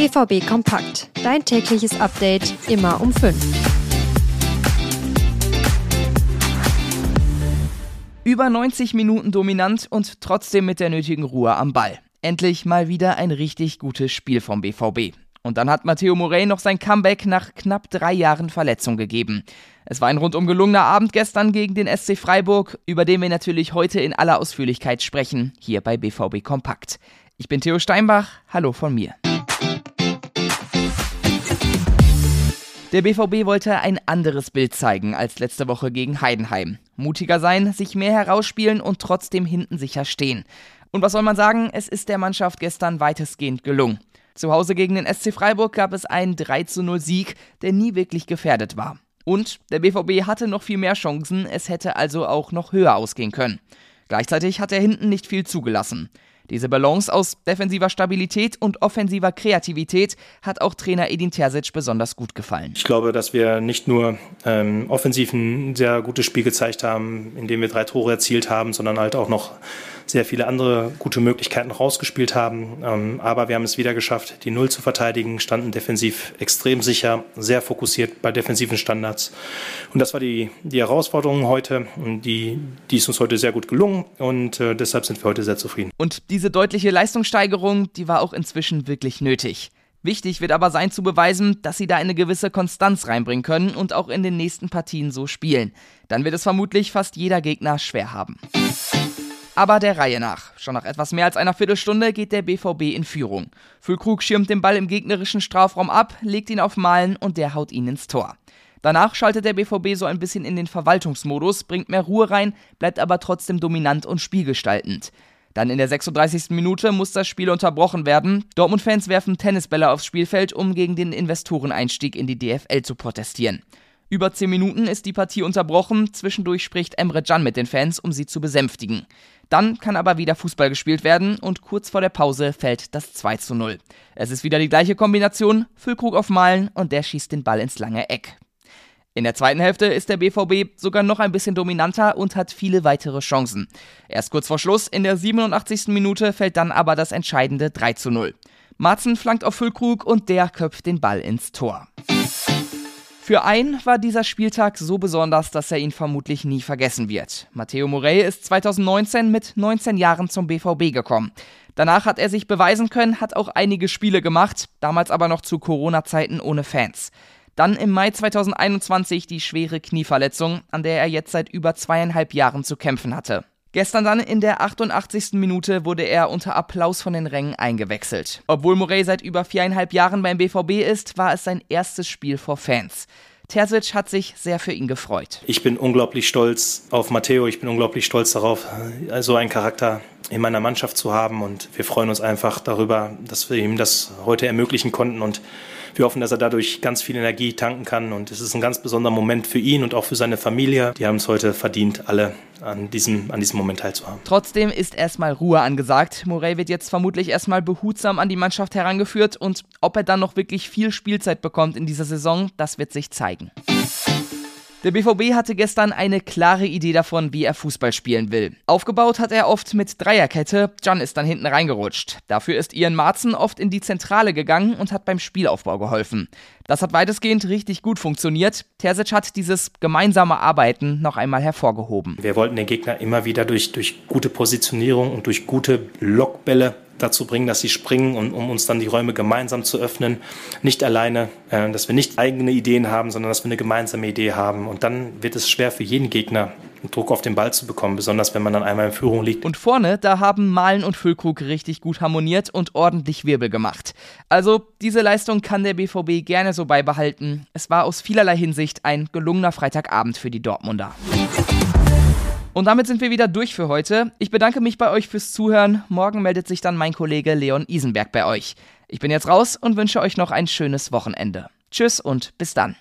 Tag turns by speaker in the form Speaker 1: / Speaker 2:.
Speaker 1: BVB Kompakt. Dein tägliches Update immer um 5.
Speaker 2: Über 90 Minuten dominant und trotzdem mit der nötigen Ruhe am Ball. Endlich mal wieder ein richtig gutes Spiel vom BVB. Und dann hat Matteo Morey noch sein Comeback nach knapp drei Jahren Verletzung gegeben. Es war ein rundum gelungener Abend gestern gegen den SC Freiburg, über den wir natürlich heute in aller Ausführlichkeit sprechen, hier bei BVB Kompakt. Ich bin Theo Steinbach, hallo von mir. Der BVB wollte ein anderes Bild zeigen als letzte Woche gegen Heidenheim. Mutiger sein, sich mehr herausspielen und trotzdem hinten sicher stehen. Und was soll man sagen, es ist der Mannschaft gestern weitestgehend gelungen. Zu Hause gegen den SC Freiburg gab es einen 3 0 Sieg, der nie wirklich gefährdet war. Und der BVB hatte noch viel mehr Chancen, es hätte also auch noch höher ausgehen können. Gleichzeitig hat er hinten nicht viel zugelassen. Diese Balance aus defensiver Stabilität und offensiver Kreativität hat auch Trainer Edin Terzic besonders gut gefallen.
Speaker 3: Ich glaube, dass wir nicht nur ähm, offensiv ein sehr gutes Spiel gezeigt haben, indem wir drei Tore erzielt haben, sondern halt auch noch sehr viele andere gute Möglichkeiten rausgespielt haben. Ähm, aber wir haben es wieder geschafft, die Null zu verteidigen, standen defensiv extrem sicher, sehr fokussiert bei defensiven Standards. Und das war die, die Herausforderung heute die, die ist uns heute sehr gut gelungen und äh, deshalb sind wir heute sehr zufrieden.
Speaker 2: Und diese deutliche Leistungssteigerung, die war auch inzwischen wirklich nötig. Wichtig wird aber sein zu beweisen, dass sie da eine gewisse Konstanz reinbringen können und auch in den nächsten Partien so spielen. Dann wird es vermutlich fast jeder Gegner schwer haben. Aber der Reihe nach. Schon nach etwas mehr als einer Viertelstunde geht der BVB in Führung. Füllkrug schirmt den Ball im gegnerischen Strafraum ab, legt ihn auf Malen und der haut ihn ins Tor. Danach schaltet der BVB so ein bisschen in den Verwaltungsmodus, bringt mehr Ruhe rein, bleibt aber trotzdem dominant und spielgestaltend. Dann in der 36. Minute muss das Spiel unterbrochen werden. Dortmund-Fans werfen Tennisbälle aufs Spielfeld, um gegen den Investoreneinstieg in die DFL zu protestieren. Über 10 Minuten ist die Partie unterbrochen, zwischendurch spricht Emre Can mit den Fans, um sie zu besänftigen. Dann kann aber wieder Fußball gespielt werden und kurz vor der Pause fällt das 2 zu 0. Es ist wieder die gleiche Kombination, Füllkrug auf Malen und der schießt den Ball ins lange Eck. In der zweiten Hälfte ist der BVB sogar noch ein bisschen dominanter und hat viele weitere Chancen. Erst kurz vor Schluss, in der 87. Minute, fällt dann aber das entscheidende 3 zu 0. Marzen flankt auf Füllkrug und der köpft den Ball ins Tor. Für einen war dieser Spieltag so besonders, dass er ihn vermutlich nie vergessen wird. Matteo Morey ist 2019 mit 19 Jahren zum BVB gekommen. Danach hat er sich beweisen können, hat auch einige Spiele gemacht, damals aber noch zu Corona-Zeiten ohne Fans. Dann im Mai 2021 die schwere Knieverletzung, an der er jetzt seit über zweieinhalb Jahren zu kämpfen hatte. Gestern dann in der 88. Minute wurde er unter Applaus von den Rängen eingewechselt. Obwohl Morey seit über viereinhalb Jahren beim BVB ist, war es sein erstes Spiel vor Fans. Terzic hat sich sehr für ihn gefreut.
Speaker 3: Ich bin unglaublich stolz auf Matteo. Ich bin unglaublich stolz darauf, so einen Charakter in meiner Mannschaft zu haben. Und wir freuen uns einfach darüber, dass wir ihm das heute ermöglichen konnten. Und wir hoffen, dass er dadurch ganz viel Energie tanken kann. Und es ist ein ganz besonderer Moment für ihn und auch für seine Familie. Die haben es heute verdient, alle an diesem, an diesem Moment teilzuhaben.
Speaker 2: Trotzdem ist erstmal Ruhe angesagt. Morey wird jetzt vermutlich erstmal behutsam an die Mannschaft herangeführt und ob er dann noch wirklich viel Spielzeit bekommt in dieser Saison, das wird sich zeigen. Der BVB hatte gestern eine klare Idee davon, wie er Fußball spielen will. Aufgebaut hat er oft mit Dreierkette, John ist dann hinten reingerutscht. Dafür ist Ian Marzen oft in die Zentrale gegangen und hat beim Spielaufbau geholfen. Das hat weitestgehend richtig gut funktioniert. Terzic hat dieses gemeinsame Arbeiten noch einmal hervorgehoben.
Speaker 3: Wir wollten den Gegner immer wieder durch, durch gute Positionierung und durch gute Lockbälle dazu bringen, dass sie springen, und, um uns dann die Räume gemeinsam zu öffnen. Nicht alleine, äh, dass wir nicht eigene Ideen haben, sondern dass wir eine gemeinsame Idee haben. Und dann wird es schwer für jeden Gegner, Druck auf den Ball zu bekommen, besonders wenn man dann einmal in Führung liegt.
Speaker 2: Und vorne, da haben Malen und Füllkrug richtig gut harmoniert und ordentlich Wirbel gemacht. Also diese Leistung kann der BVB gerne so beibehalten. Es war aus vielerlei Hinsicht ein gelungener Freitagabend für die Dortmunder. Und damit sind wir wieder durch für heute. Ich bedanke mich bei euch fürs Zuhören. Morgen meldet sich dann mein Kollege Leon Isenberg bei euch. Ich bin jetzt raus und wünsche euch noch ein schönes Wochenende. Tschüss und bis dann.